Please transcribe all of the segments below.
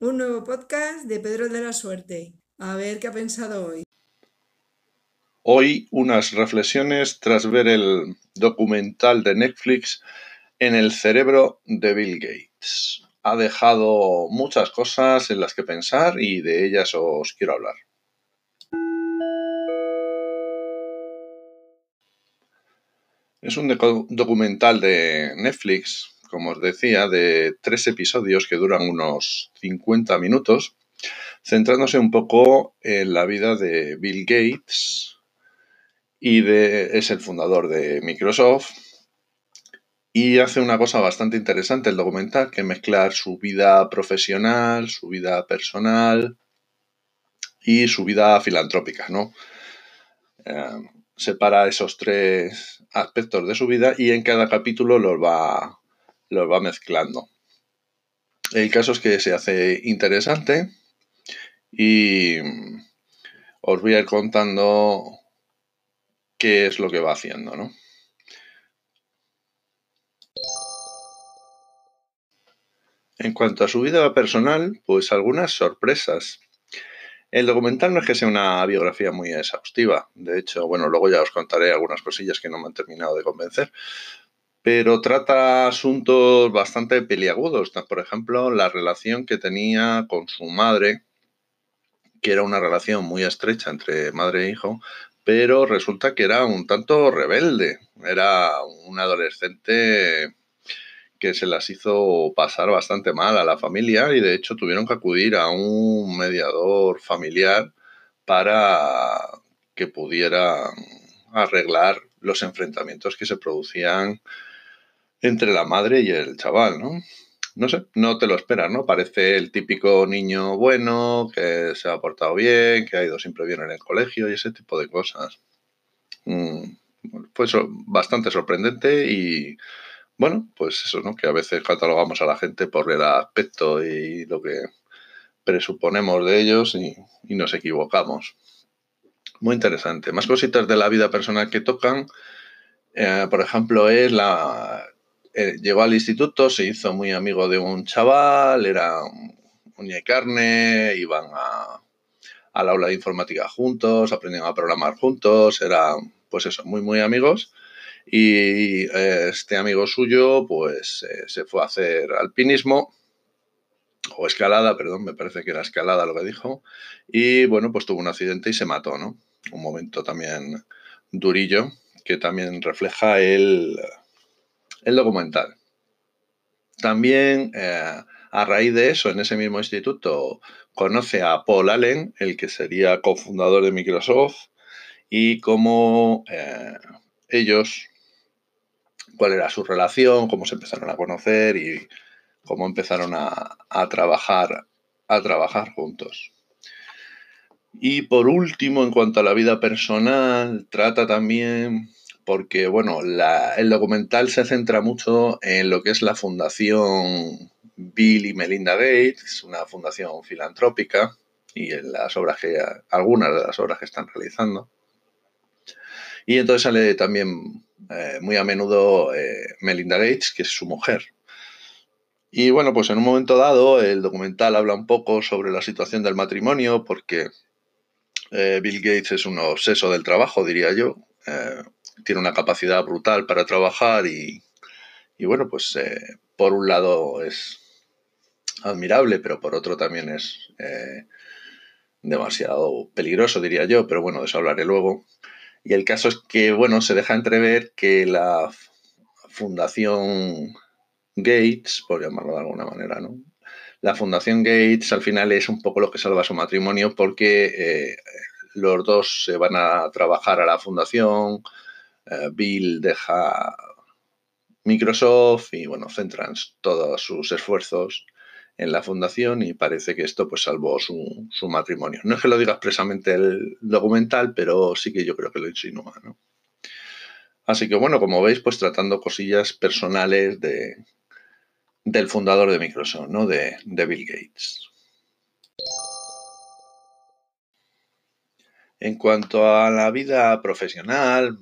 Un nuevo podcast de Pedro de la Suerte. A ver qué ha pensado hoy. Hoy unas reflexiones tras ver el documental de Netflix en el cerebro de Bill Gates. Ha dejado muchas cosas en las que pensar y de ellas os quiero hablar. Es un documental de Netflix como os decía, de tres episodios que duran unos 50 minutos, centrándose un poco en la vida de Bill Gates y es el fundador de Microsoft. Y hace una cosa bastante interesante el documental, que mezclar su vida profesional, su vida personal y su vida filantrópica, ¿no? Eh, separa esos tres aspectos de su vida y en cada capítulo los va los va mezclando. El caso es que se hace interesante y os voy a ir contando qué es lo que va haciendo, ¿no? En cuanto a su vida personal, pues algunas sorpresas. El documental no es que sea una biografía muy exhaustiva. De hecho, bueno, luego ya os contaré algunas cosillas que no me han terminado de convencer pero trata asuntos bastante peliagudos. Por ejemplo, la relación que tenía con su madre, que era una relación muy estrecha entre madre e hijo, pero resulta que era un tanto rebelde. Era un adolescente que se las hizo pasar bastante mal a la familia y de hecho tuvieron que acudir a un mediador familiar para que pudiera arreglar los enfrentamientos que se producían entre la madre y el chaval, ¿no? No sé, no te lo esperas, ¿no? Parece el típico niño bueno, que se ha portado bien, que ha ido siempre bien en el colegio y ese tipo de cosas. Mm, fue bastante sorprendente y, bueno, pues eso, ¿no? Que a veces catalogamos a la gente por el aspecto y lo que presuponemos de ellos y, nos equivocamos. Muy interesante. Más cositas de la vida personal que tocan. Eh, por ejemplo, es la, eh, llegó al instituto, se hizo muy amigo de un chaval, era uña y carne, iban a, al aula de informática juntos, aprendían a programar juntos, eran, pues eso, muy, muy amigos. Y este amigo suyo, pues eh, se fue a hacer alpinismo, o escalada, perdón, me parece que era escalada lo que dijo, y bueno, pues tuvo un accidente y se mató, ¿no? Un momento también durillo que también refleja el, el documental. También, eh, a raíz de eso, en ese mismo instituto, conoce a Paul Allen, el que sería cofundador de Microsoft, y cómo eh, ellos, cuál era su relación, cómo se empezaron a conocer y cómo empezaron a, trabajar, a trabajar juntos. Y por último, en cuanto a la vida personal, trata también porque bueno, el documental se centra mucho en lo que es la fundación Bill y Melinda Gates, una fundación filantrópica, y en las obras que, algunas de las obras que están realizando. Y entonces sale también eh, muy a menudo eh, Melinda Gates, que es su mujer. Y bueno, pues en un momento dado el documental habla un poco sobre la situación del matrimonio, porque eh, Bill Gates es un obseso del trabajo, diría yo tiene una capacidad brutal para trabajar y, bueno, pues eh, por un lado es admirable, pero por otro también es eh, demasiado peligroso, diría yo, pero bueno, de eso hablaré luego. Y el caso es que, bueno, se deja entrever que la Fundación Gates, por llamarlo de alguna manera, ¿no? La Fundación Gates al final es un poco lo que salva su matrimonio porque eh, los dos se van a trabajar a la fundación, eh, Bill deja Microsoft y bueno, centran todos sus esfuerzos en la fundación y parece que esto pues salvó su, matrimonio. No es que lo diga expresamente el documental, pero sí que yo creo que lo insinúa, Así que bueno, como veis, pues tratando cosillas personales de, del fundador de Microsoft, ¿no? De, de Bill Gates. En cuanto a la vida profesional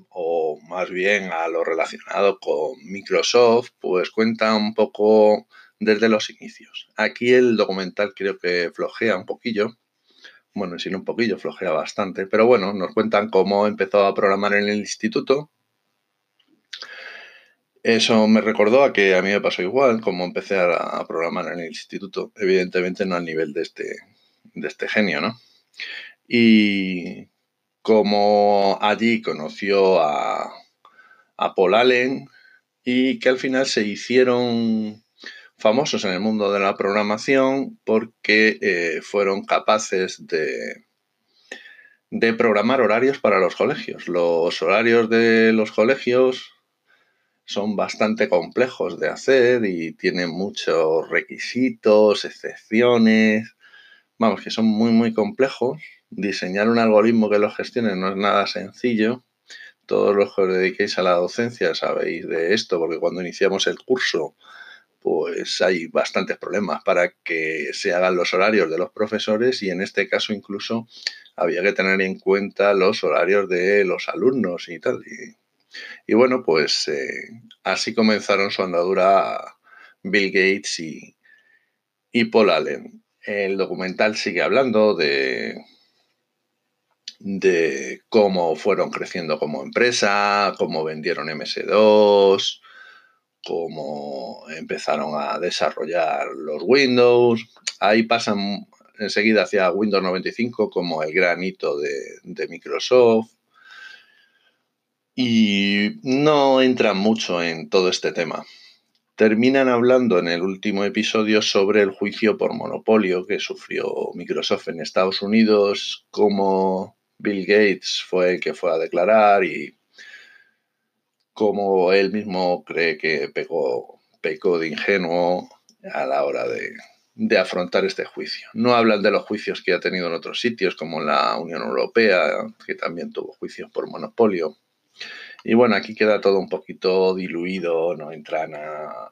más bien a lo relacionado con Microsoft, pues cuenta un poco desde los inicios. Aquí el documental creo que flojea un poquillo, bueno, si no un poquillo, flojea bastante, pero bueno, nos cuentan cómo empezó a programar en el instituto. Eso me recordó a que a mí me pasó igual, como empecé a, programar en el instituto, evidentemente no al nivel de este, de este genio, ¿no? Y como allí conoció a, a Paul Allen y que al final se hicieron famosos en el mundo de la programación porque eh, fueron capaces de, de programar horarios para los colegios. Los horarios de los colegios son bastante complejos de hacer y tienen muchos requisitos, excepciones, vamos, que son muy, muy complejos. Diseñar un algoritmo que los gestione no es nada sencillo. Todos los que os dediquéis a la docencia sabéis de esto, porque cuando iniciamos el curso pues hay bastantes problemas para que se hagan los horarios de los profesores y en este caso incluso había que tener en cuenta los horarios de los alumnos y tal. Y, bueno, pues eh, así comenzaron su andadura Bill Gates y, y Paul Allen. El documental sigue hablando de, de cómo fueron creciendo como empresa, cómo vendieron MS2, cómo empezaron a desarrollar los Windows. Ahí pasan enseguida hacia Windows 95 como el gran hito de, Microsoft. Y no entran mucho en todo este tema. Terminan hablando en el último episodio sobre el juicio por monopolio que sufrió Microsoft en Estados Unidos, cómo Bill Gates fue el que fue a declarar y como él mismo cree que pecó, de ingenuo a la hora de, afrontar este juicio. No hablan de los juicios que ha tenido en otros sitios, como la Unión Europea, que también tuvo juicios por monopolio. Y bueno, aquí queda todo un poquito diluido, no entran a,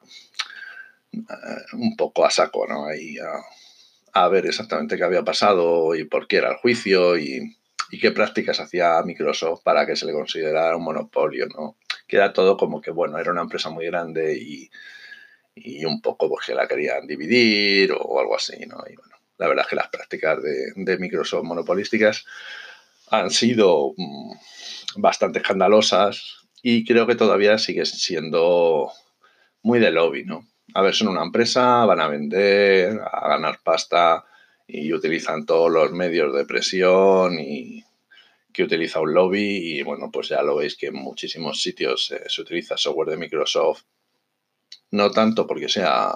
un poco a saco, ¿no? Ahí a, a, ver exactamente qué había pasado y por qué era el juicio y, y qué prácticas hacía Microsoft para que se le considerara un monopolio, ¿no? Queda todo como que, bueno, era una empresa muy grande y, un poco porque la querían dividir o algo así, ¿no? Y bueno, la verdad es que las prácticas de, Microsoft monopolísticas han sido mm, bastante escandalosas y creo que todavía sigue siendo muy de lobby, ¿no? A ver, son una empresa, van a vender, a ganar pasta y utilizan todos los medios de presión y que utiliza un lobby y bueno, pues ya lo veis que en muchísimos sitios eh, se utiliza software de Microsoft, no tanto porque sea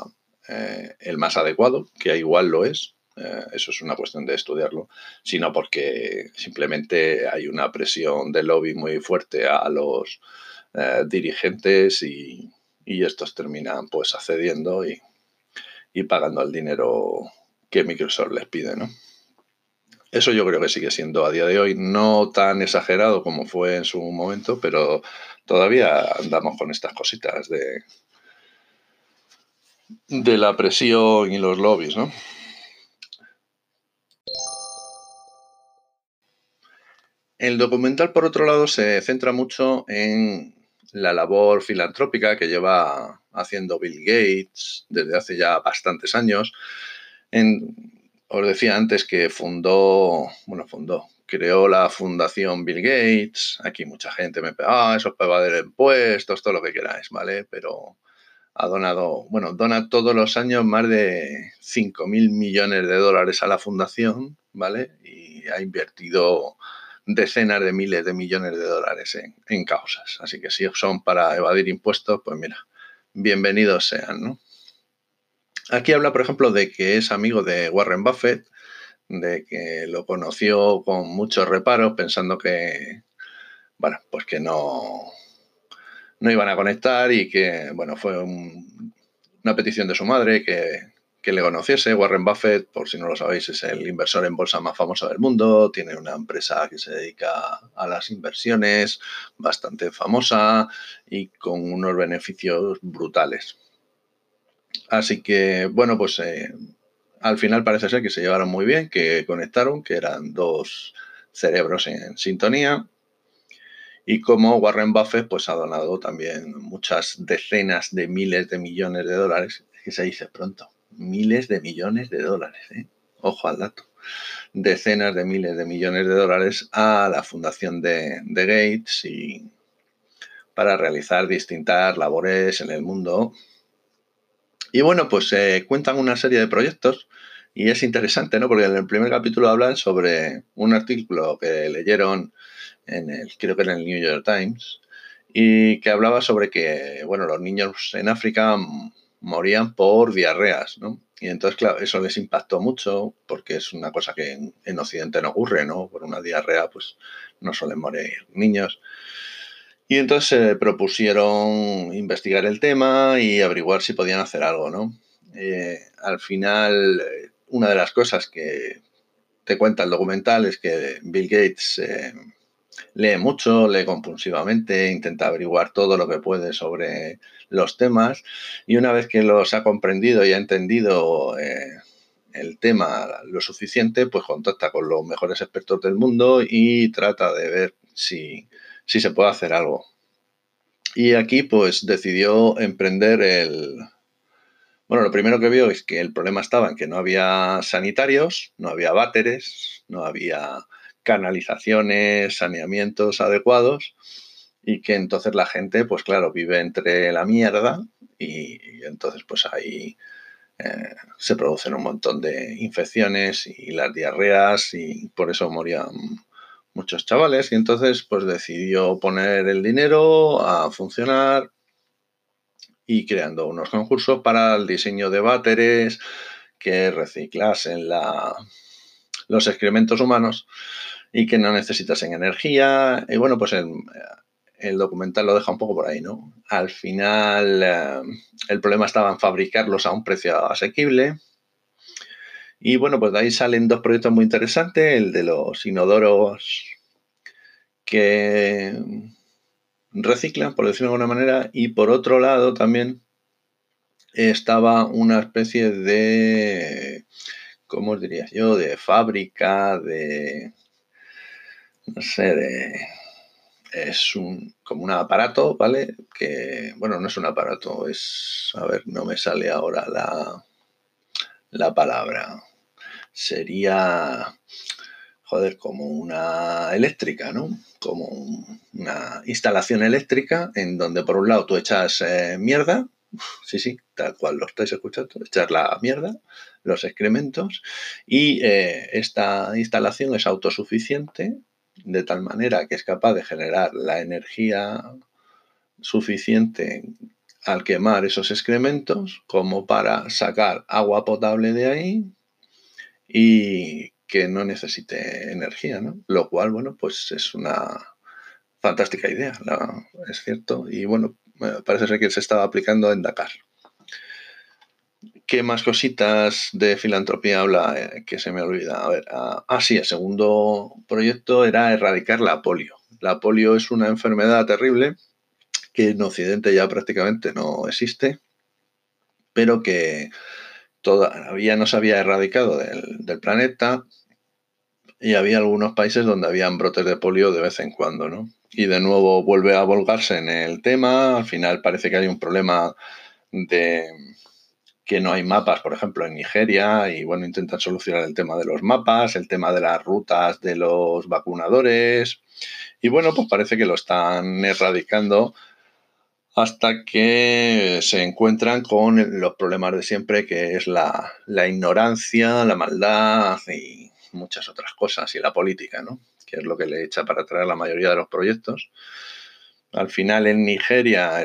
eh, el más adecuado, que igual lo es, eh, eso es una cuestión de estudiarlo, sino porque simplemente hay una presión de lobby muy fuerte a los dirigentes y, y, estos terminan pues accediendo y, y pagando el dinero que Microsoft les pide, ¿no? Eso yo creo que sigue siendo a día de hoy no tan exagerado como fue en su momento, pero todavía andamos con estas cositas de, de la presión y los lobbies, ¿no? El documental, por otro lado, se centra mucho en la labor filantrópica que lleva haciendo Bill Gates desde hace ya bastantes años, os decía antes que fundó, bueno, fundó, creó la fundación Bill Gates. Aquí mucha gente me pega, ah, eso es para de impuestos, todo lo que queráis, ¿vale? Pero ha donado, bueno, dona todos los años más de 5 mil millones de dólares a la fundación, ¿vale? Y ha invertido decenas de miles de millones de dólares en, en causas. Así que si son para evadir impuestos, pues mira, bienvenidos sean, ¿no? Aquí habla, por ejemplo, de que es amigo de Warren Buffett, de que lo conoció con muchos reparos, pensando que, bueno, pues que no, no iban a conectar y que, bueno, fue una petición de su madre que, que, le conociese. Warren Buffett, por si no lo sabéis, es el inversor en bolsa más famoso del mundo, tiene una empresa que se dedica a las inversiones, bastante famosa y con unos beneficios brutales. Así que, bueno, pues eh, al final parece ser que se llevaron muy bien, que conectaron, que eran dos cerebros en sintonía. Y como Warren Buffett pues, ha donado también muchas decenas de miles de millones de dólares que se dice pronto, miles de millones de dólares, ¿eh? ojo al dato, decenas de miles de millones de dólares a la fundación de, Gates y para realizar distintas labores en el mundo. Y bueno, pues eh, cuentan una serie de proyectos y es interesante, ¿no? Porque en el primer capítulo hablan sobre un artículo que leyeron en el, creo que en el New York Times, y que hablaba sobre que, bueno, los niños en África morían por diarreas, ¿no? Y entonces, claro, eso les impactó mucho porque es una cosa que en, Occidente no ocurre, ¿no? Por una diarrea, pues no suelen morir niños. Y entonces se propusieron investigar el tema y averiguar si podían hacer algo, ¿no? Eh, al final, una de las cosas que te cuenta el documental es que Bill Gates eh, lee mucho, lee compulsivamente, intenta averiguar todo lo que puede sobre los temas y una vez que los ha comprendido y ha entendido eh, el tema lo suficiente, pues contacta con los mejores expertos del mundo y trata de ver si, si se puede hacer algo. Y aquí pues decidió emprender el... Bueno, lo primero que vio es que el problema estaba en que no había sanitarios, no había váteres, no había canalizaciones, saneamientos adecuados y que entonces la gente, pues claro, vive entre la mierda y, entonces pues ahí eh, se producen un montón de infecciones y las diarreas y por eso morían muchos chavales y entonces pues decidió poner el dinero a funcionar y creando unos concursos para el diseño de váteres que reciclasen la, los excrementos humanos y que no necesitasen energía. Y bueno, pues el, el documental lo deja un poco por ahí, ¿no? Al final eh, el problema estaba en fabricarlos a un precio asequible. Y bueno, pues de ahí salen dos proyectos muy interesantes, el de los inodoros que reciclan, por decirlo de alguna manera, y por otro lado también estaba una especie de, ¿cómo os diría yo?, de fábrica, de, no sé, de es un, como un aparato, ¿vale? Que, bueno, no es un aparato, es, a ver, no me sale ahora la, la palabra. Sería, joder, como una eléctrica, ¿no? Como una instalación eléctrica en donde por un lado tú echas eh, mierda, sí, sí, tal cual lo estáis escuchando, echar la mierda, los excrementos, y eh, esta instalación es autosuficiente de tal manera que es capaz de generar la energía suficiente al quemar esos excrementos como para sacar agua potable de ahí y que no necesite energía, ¿no? Lo cual, bueno, pues es una fantástica idea, es cierto. Y bueno, parece ser que se estaba aplicando en Dakar. ¿Qué más cositas de filantropía habla eh, que se me olvida? A ver, ah, ah, sí, el segundo proyecto era erradicar la polio. La polio es una enfermedad terrible que en Occidente ya prácticamente no existe, pero que todavía no se había erradicado del, del planeta y había algunos países donde habían brotes de polio de vez en cuando, ¿no? Y de nuevo vuelve a volgarse en el tema, al final parece que hay un problema de que no hay mapas, por ejemplo, en Nigeria, y bueno, intentan solucionar el tema de los mapas, el tema de las rutas de los vacunadores, y bueno, pues parece que lo están erradicando hasta que se encuentran con los problemas de siempre, que es la, la ignorancia, la maldad y muchas otras cosas, y la política, ¿no? Que es lo que le echa para atrás la mayoría de los proyectos. Al final en Nigeria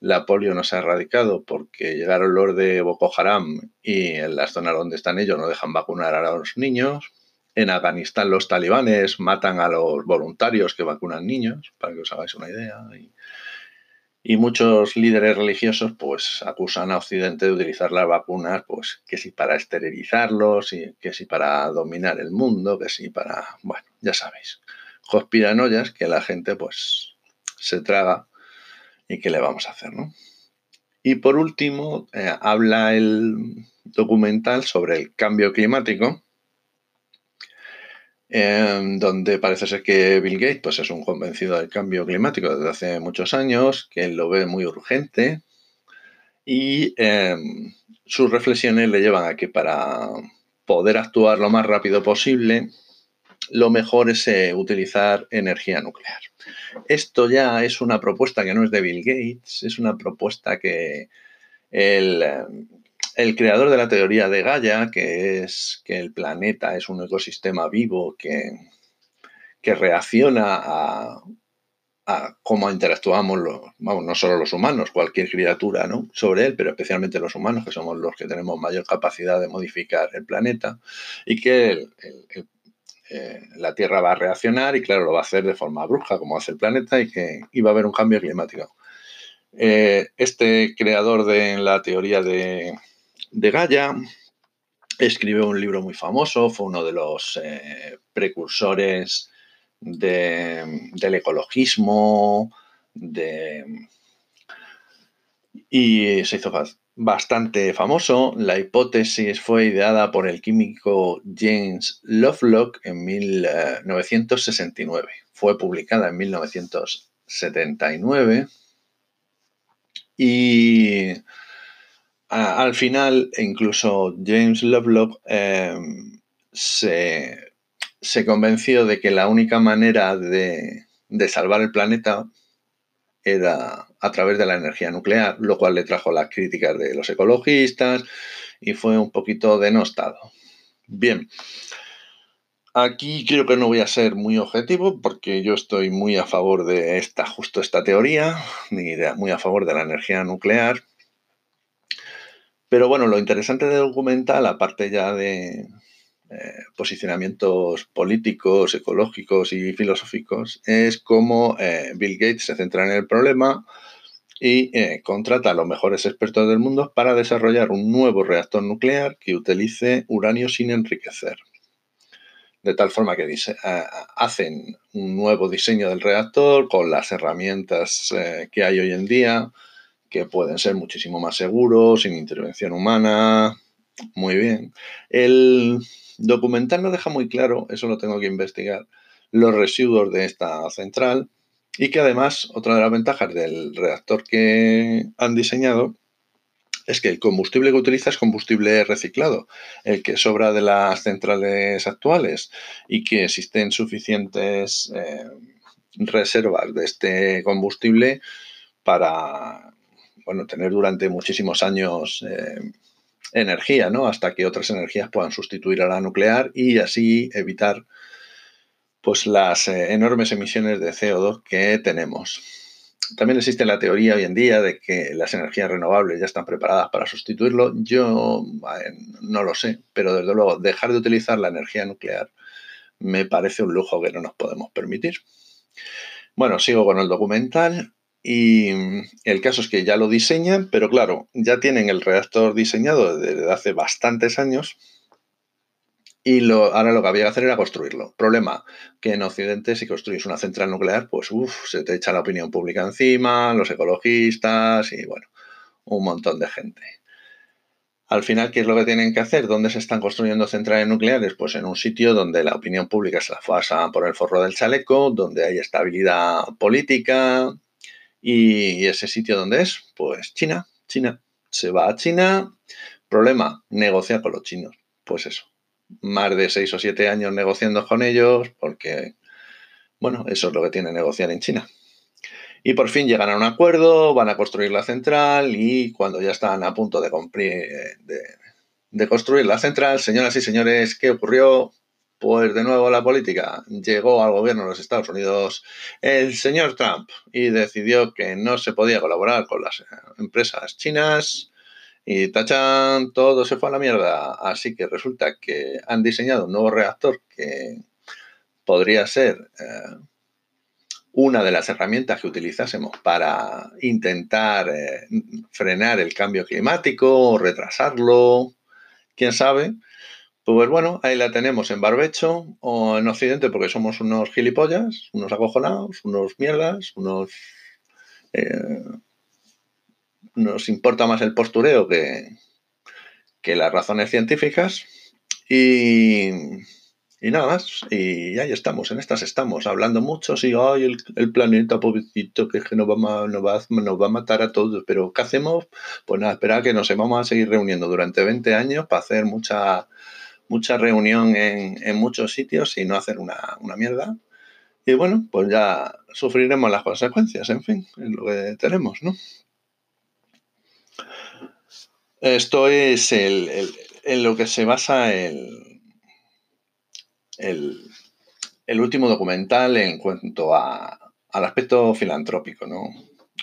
la polio no se ha erradicado porque llegaron los de Boko Haram y en las zonas donde están ellos no dejan vacunar a los niños. En Afganistán los talibanes matan a los voluntarios que vacunan niños, para que os hagáis una idea. Muchos líderes religiosos pues acusan a Occidente de utilizar las vacunas pues que si para esterilizarlos, y que si para dominar el mundo, que si para, bueno, ya sabéis, conspiranoias que la gente pues se traga y qué le vamos a hacer, ¿no? Y por último, eh, habla el documental sobre el cambio climático, em, donde parece ser que Bill Gates pues, es un convencido del cambio climático desde hace muchos años, que él lo ve muy urgente y em, sus reflexiones le llevan a que para poder actuar lo más rápido posible, lo mejor es eh, utilizar energía nuclear. Esto ya es una propuesta que no es de Bill Gates, es una propuesta que el, el creador de la teoría de Gaia, que es que el planeta es un ecosistema vivo que, reacciona a, cómo interactuamos, los, vamos, no solo los humanos, cualquier criatura ¿no? sobre él, pero especialmente los humanos, que somos los que tenemos mayor capacidad de modificar el planeta, y que eh, la Tierra va a reaccionar y claro, lo va a hacer de forma brusca, como hace el planeta, y que iba a haber un cambio climático. Eh, este creador de la teoría de, de Gaia escribió un libro muy famoso, fue uno de los eh, precursores del ecologismo, y se hizo bastante famoso. La hipótesis fue ideada por el químico James Lovelock en 1969. Fue publicada en 1979 y al final incluso James Lovelock em, se convenció de que la única manera de, salvar el planeta era a través de la energía nuclear, lo cual le trajo las críticas de los ecologistas y fue un poquito denostado. Bien, aquí creo que no voy a ser muy objetivo porque yo estoy muy a favor de esta, justo esta teoría, muy a favor de la energía nuclear. Pero bueno, lo interesante del documental, aparte ya de, eh, posicionamientos políticos, ecológicos y filosóficos, es cómo eh, Bill Gates se centra en el problema y eh, contrata a los mejores expertos del mundo para desarrollar un nuevo reactor nuclear que utilice uranio sin enriquecer. De tal forma que hacen un nuevo diseño del reactor con las herramientas que hay hoy en día, que pueden ser muchísimo más seguros, sin intervención humana. Muy bien. El, Documental no deja muy claro, eso lo tengo que investigar, los residuos de esta central y que además otra de las ventajas del reactor que han diseñado es que el combustible que utiliza es combustible reciclado, el que sobra de las centrales actuales y que existen suficientes eh, reservas de este combustible para bueno, tener durante muchísimos años eh, energía, ¿no? Hasta que otras energías puedan sustituir a la nuclear y así evitar pues las eh, enormes emisiones de CO2 que tenemos. También existe la teoría hoy en día de que las energías renovables ya están preparadas para sustituirlo. Yo no lo sé, pero desde luego dejar de utilizar la energía nuclear me parece un lujo que no nos podemos permitir. Bueno, sigo con el documental. Y mm, el caso es que ya lo diseñan, pero claro, ya tienen el reactor diseñado desde hace bastantes años y ahora lo que había que hacer era construirlo. Problema, que en Occidente si construyes una central nuclear, pues uff, se te echa la opinión pública encima, los ecologistas y bueno, un montón de gente. Al final, ¿qué es lo que tienen que hacer? ¿Dónde se están construyendo centrales nucleares? Pues en un sitio donde la opinión pública se la pasa por el forro del chaleco, donde hay estabilidad política, ¿Y ese sitio dónde es? Pues China, China. Se va a China, problema, negociar con los chinos. Pues eso, más de seis o siete años negociando con ellos, porque, bueno, eso es lo que tiene negociar en China. Y por fin llegan a un acuerdo, van a construir la central y cuando ya están a punto de, de, de construir la central, señoras y señores, ¿qué ocurrió? Pues de nuevo la política. Llegó al gobierno de los Estados Unidos el señor Trump y decidió que no se podía colaborar con las empresas chinas y tachan, todo se fue a la mierda. Así que resulta que han diseñado un nuevo reactor que podría ser eh, una de las herramientas que utilizásemos para intentar eh, frenar el cambio climático o retrasarlo, quién sabe. Pues bueno, ahí la tenemos en barbecho o en occidente porque somos unos gilipollas, unos acojonados, unos mierdas, unos... Eh, nos importa más el postureo que, que las razones científicas. Y, y nada más, y ahí estamos, en estas estamos, hablando mucho, sí, ay, el, planeta, pobrecito, que, nos va, nos, va, nos va a matar a todos, pero ¿qué hacemos? Pues nada, esperar que nos vamos a seguir reuniendo durante 20 años para hacer mucha, mucha reunión en, en muchos sitios y no hacer una, mierda. Y bueno, pues ya sufriremos las consecuencias, en fin, es lo que tenemos, ¿no? Esto es el, en lo que se basa el, el, el último documental en cuanto a, al aspecto filantrópico, ¿no?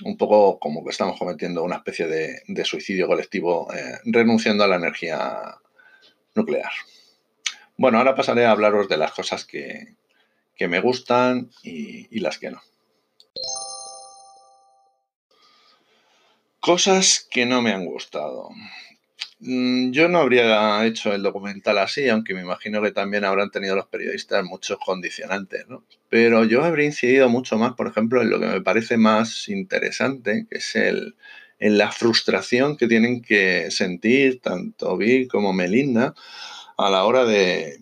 Un poco como que estamos cometiendo una especie de, de suicidio colectivo eh, renunciando a la energía nuclear. Bueno, ahora pasaré a hablaros de las cosas que, que me gustan y, las que no. Cosas que no me han gustado. Mm, Yo no habría hecho el documental así, aunque me imagino que también habrán tenido los periodistas muchos condicionantes, ¿no? Pero yo habría incidido mucho más, por ejemplo, en lo que me parece más interesante, que es el, la frustración que tienen que sentir tanto Bill como Melinda a la hora de,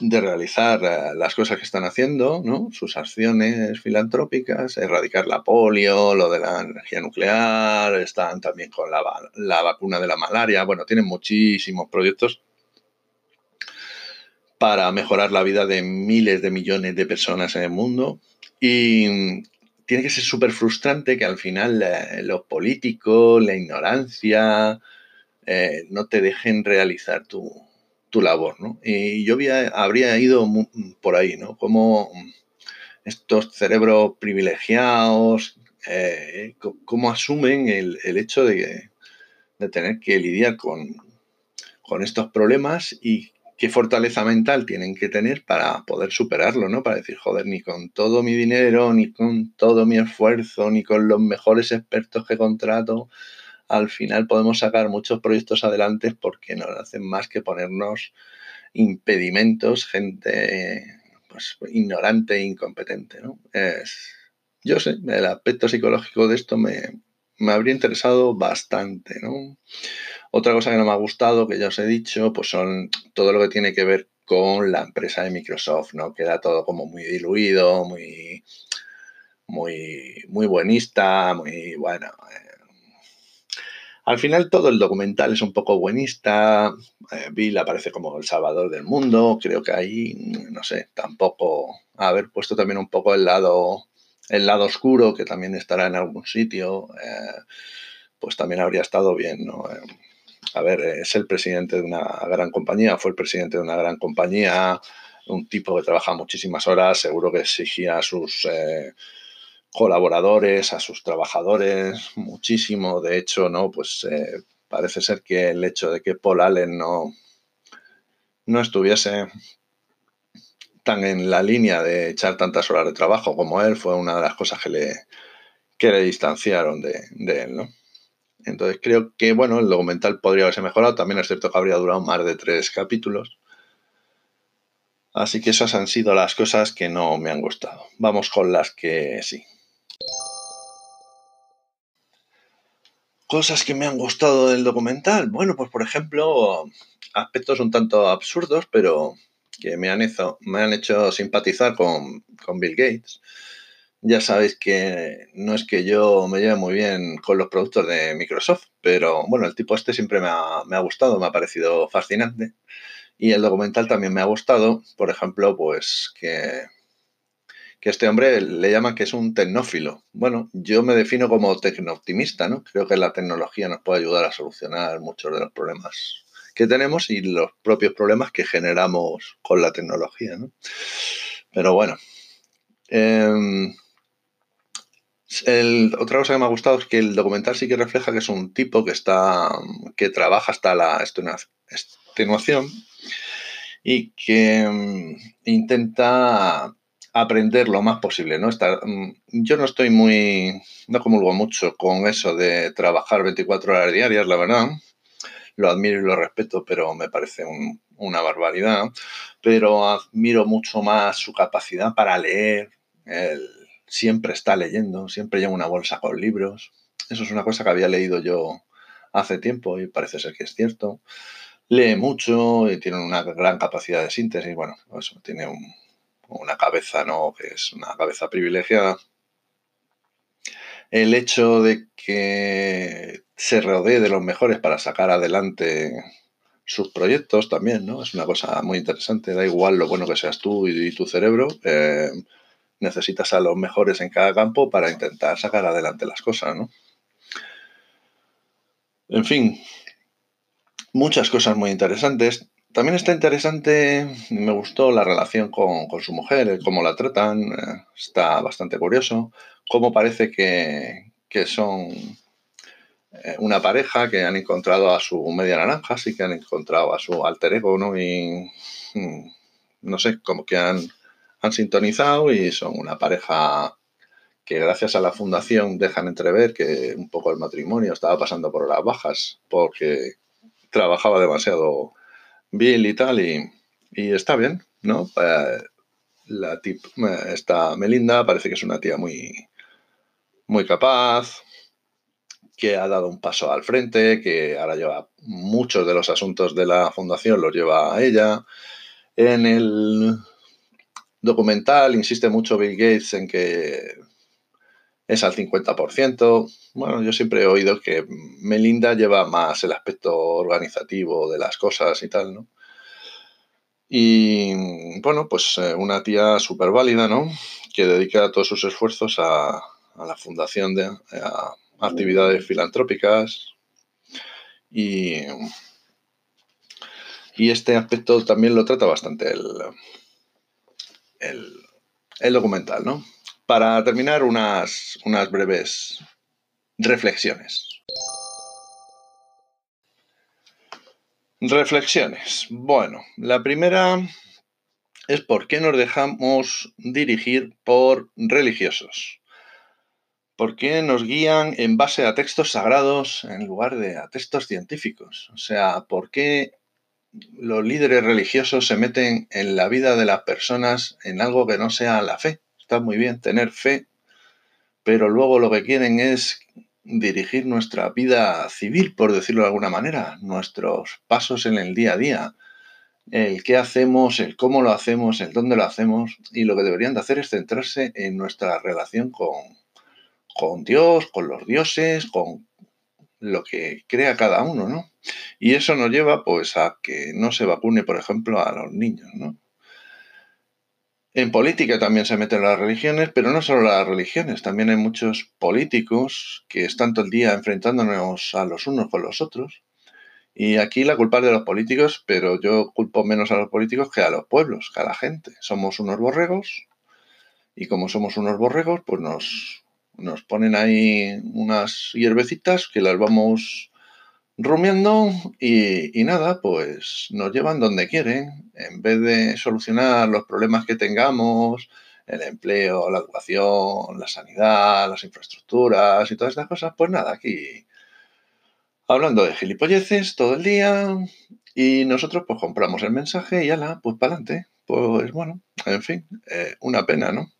realizar eh, las cosas que están haciendo, ¿no? sus acciones filantrópicas, erradicar la polio, lo de la energía nuclear, están también con la, la vacuna de la malaria, bueno, tienen muchísimos proyectos para mejorar la vida de miles de millones de personas en el mundo y tiene que ser súper frustrante que al final eh, los políticos, la ignorancia, eh, no te dejen realizar tu, tu labor, ¿no? Y yo había, habría ido por ahí, ¿no? Como estos cerebros privilegiados, eh, cómo asumen el, el hecho de, de tener que lidiar con, con estos problemas y qué fortaleza mental tienen que tener para poder superarlo, ¿no? Para decir, joder, ni con todo mi dinero, ni con todo mi esfuerzo, ni con los mejores expertos que contrato, al final podemos sacar muchos proyectos adelante porque no hacen más que ponernos impedimentos, gente pues ignorante e incompetente, ¿no? Es, yo sé, el aspecto psicológico de esto me, me habría interesado bastante, ¿no? Otra cosa que no me ha gustado, que ya os he dicho, pues son todo lo que tiene que ver con la empresa de Microsoft, ¿no? Queda todo como muy diluido, muy, muy, muy buenista, muy bueno. eh, al final todo el documental es un poco buenista. eh, Bill aparece como el salvador del mundo. Creo que ahí, no sé, tampoco haber puesto también un poco el lado, el lado oscuro, que también estará en algún sitio, eh, pues también habría estado bien, ¿no? Eh, a ver, es el presidente de una gran compañía, fue el presidente de una gran compañía, un tipo que trabaja muchísimas horas, seguro que exigía sus colaboradores, a sus trabajadores, muchísimo. De hecho, ¿no? Pues eh, parece ser que el hecho de que Paul Allen no, no estuviese tan en la línea de echar tantas horas de trabajo como él fue una de las cosas que le, que le distanciaron de, de él, ¿no? Entonces creo que, bueno, el documental podría haberse mejorado. También es cierto que habría durado más de tres capítulos. Así que esas han sido las cosas que no me han gustado. Vamos con las que sí. Cosas que me han gustado del documental. Bueno, pues por ejemplo, aspectos un tanto absurdos, pero que me han hecho, me han hecho simpatizar con, con Bill Gates. Ya sabéis que no es que yo me lleve muy bien con los productos de Microsoft, pero bueno, el tipo este siempre me ha, me ha gustado, me ha parecido fascinante. Y el documental también me ha gustado, por ejemplo, pues que, que este hombre le llaman que es un tecnófilo. Bueno, yo me defino como tecnooptimista, ¿no? Creo que la tecnología nos puede ayudar a solucionar muchos de los problemas que tenemos y los propios problemas que generamos con la tecnología, ¿no? Pero bueno. El, otra cosa que me ha gustado es que el documental sí que refleja que es un tipo que está que trabaja hasta la extenuación y que um, intenta aprender lo más posible, ¿no? Estar, um, yo no estoy muy, no comulgo mucho con eso de trabajar 24 horas diarias, la verdad. Lo admiro y lo respeto, pero me parece un, una barbaridad. Pero admiro mucho más su capacidad para leer. El, siempre está leyendo, siempre lleva una bolsa con libros. Eso es una cosa que había leído yo hace tiempo y parece ser que es cierto lee mucho y tiene una gran capacidad de síntesis. Bueno, eso, tiene una cabeza, ¿no? Que es una cabeza privilegiada. El hecho de que se rodee de los mejores para sacar adelante sus proyectos también, ¿no? Es una cosa muy interesante. Da igual lo bueno que seas tú y, tu cerebro. Eh, necesitas a los mejores en cada campo para intentar sacar adelante las cosas, ¿no? En fin, muchas cosas muy interesantes. También está interesante, me gustó la relación con, su mujer, cómo la tratan, eh, está bastante curioso, cómo parece que, son eh, una pareja que han encontrado a su media naranja, sí que han encontrado a su alter ego, ¿no? Y mm, no sé, como que han, han sintonizado y son una pareja que gracias a la fundación dejan entrever que un poco el matrimonio estaba pasando por las bajas porque trabajaba demasiado bien y tal, y, está bien, ¿no? Eh, la tip, eh, esta Melinda parece que es una tía muy, muy capaz, que ha dado un paso al frente, que ahora lleva muchos de los asuntos de la fundación, los lleva a ella. En el documental insiste mucho Bill Gates en que es al 50%. Bueno, yo siempre he oído que Melinda lleva más el aspecto organizativo de las cosas y tal, ¿no? Y bueno, pues eh, una tía súper válida, ¿no? Que dedica todos sus esfuerzos a, la fundación de actividades filantrópicas. Y, y este aspecto también lo trata bastante el, el, el documental, ¿no? Para terminar, unas, breves reflexiones. Reflexiones. Bueno, la primera es por qué nos dejamos dirigir por religiosos. ¿Por qué nos guían en base a textos sagrados en lugar de a textos científicos? O sea, ¿por qué los líderes religiosos se meten en la vida de las personas en algo que no sea la fe? Está muy bien tener fe, pero luego lo que quieren es dirigir nuestra vida civil, por decirlo de alguna manera, nuestros pasos en el día a día, el qué hacemos, el cómo lo hacemos, el dónde lo hacemos, y lo que deberían de hacer es centrarse en nuestra relación con, con Dios, con los dioses, con lo que crea cada uno, ¿no? Y eso nos lleva pues a que no se vacune, por ejemplo, a los niños, ¿no? En política también se meten las religiones, pero no solo las religiones, también hay muchos políticos que están todo el día enfrentándonos a los unos con los otros. Y aquí la culpa es de los políticos, pero yo culpo menos a los políticos que a los pueblos, que a la gente. Somos unos borregos y como somos unos borregos, pues nos, nos ponen ahí unas hierbecitas que las vamos rumiando y, nada, pues nos llevan donde quieren. En vez de solucionar los problemas que tengamos, el empleo, la educación, la sanidad, las infraestructuras y todas estas cosas, pues nada, aquí hablando de gilipolleces todo el día y nosotros pues compramos el mensaje y ala, pues para adelante. Pues bueno, en fin, eh, una pena, ¿no?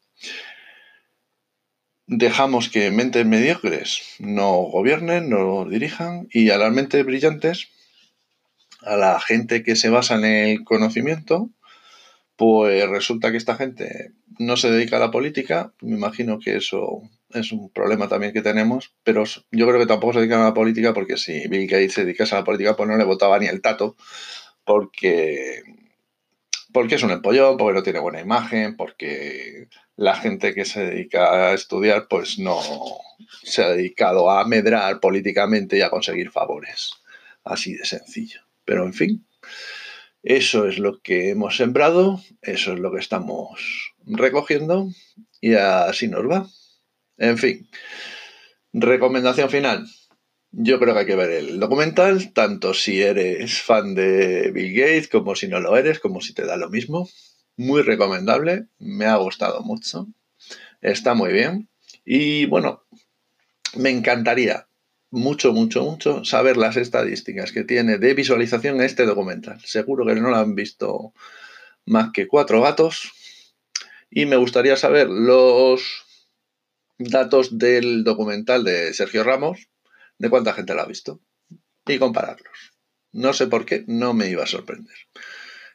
Dejamos que mentes mediocres no gobiernen, no dirijan y a las mentes brillantes, a la gente que se basa en el conocimiento, pues resulta que esta gente no se dedica a la política. Me imagino que eso es un problema también que tenemos, pero yo creo que tampoco se dedican a la política porque si Bill Gates se dedicase a la política, pues no le votaba ni el tato, porque, porque es un empollón, porque no tiene buena imagen, porque la gente que se dedica a estudiar pues no se ha dedicado a medrar políticamente y a conseguir favores. Así de sencillo. Pero en fin, eso es lo que hemos sembrado, eso es lo que estamos recogiendo y así nos va. En fin, recomendación final. Yo creo que hay que ver el documental, tanto si eres fan de Bill Gates como si no lo eres, como si te da lo mismo. Muy recomendable, me ha gustado mucho, está muy bien. Y bueno, me encantaría mucho, mucho, mucho saber las estadísticas que tiene de visualización este documental. Seguro que no lo han visto más que cuatro gatos. Y me gustaría saber los datos del documental de Sergio Ramos, de cuánta gente lo ha visto y compararlos. No sé por qué, no me iba a sorprender.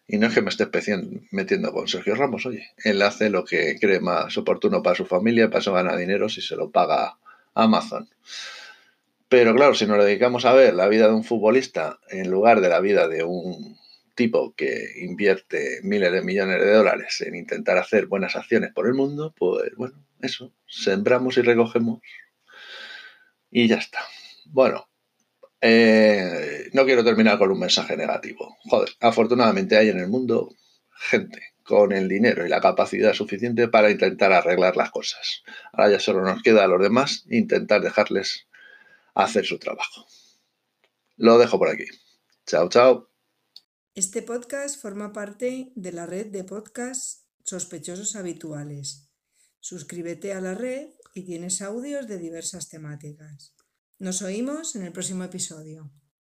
Y no es que me esté metiendo con Sergio Ramos, oye, él hace lo que cree más oportuno para su familia, para eso gana dinero si se lo paga Amazon. Pero claro, si nos dedicamos a ver la vida de un futbolista en lugar de la vida de un tipo que invierte miles de millones de dólares en intentar hacer buenas acciones por el mundo, pues bueno, eso, sembramos y recogemos y ya está. Bueno, eh, no quiero terminar con un mensaje negativo. Joder, afortunadamente hay en el mundo gente con el dinero y la capacidad suficiente para intentar arreglar las cosas. Ahora ya solo nos queda a los demás intentar dejarles hacer su trabajo. Lo dejo por aquí. Chao, chao. Este podcast forma parte de la red de podcasts sospechosos habituales. Suscríbete a la red y tienes audios de diversas temáticas. Nos oímos en el próximo episodio.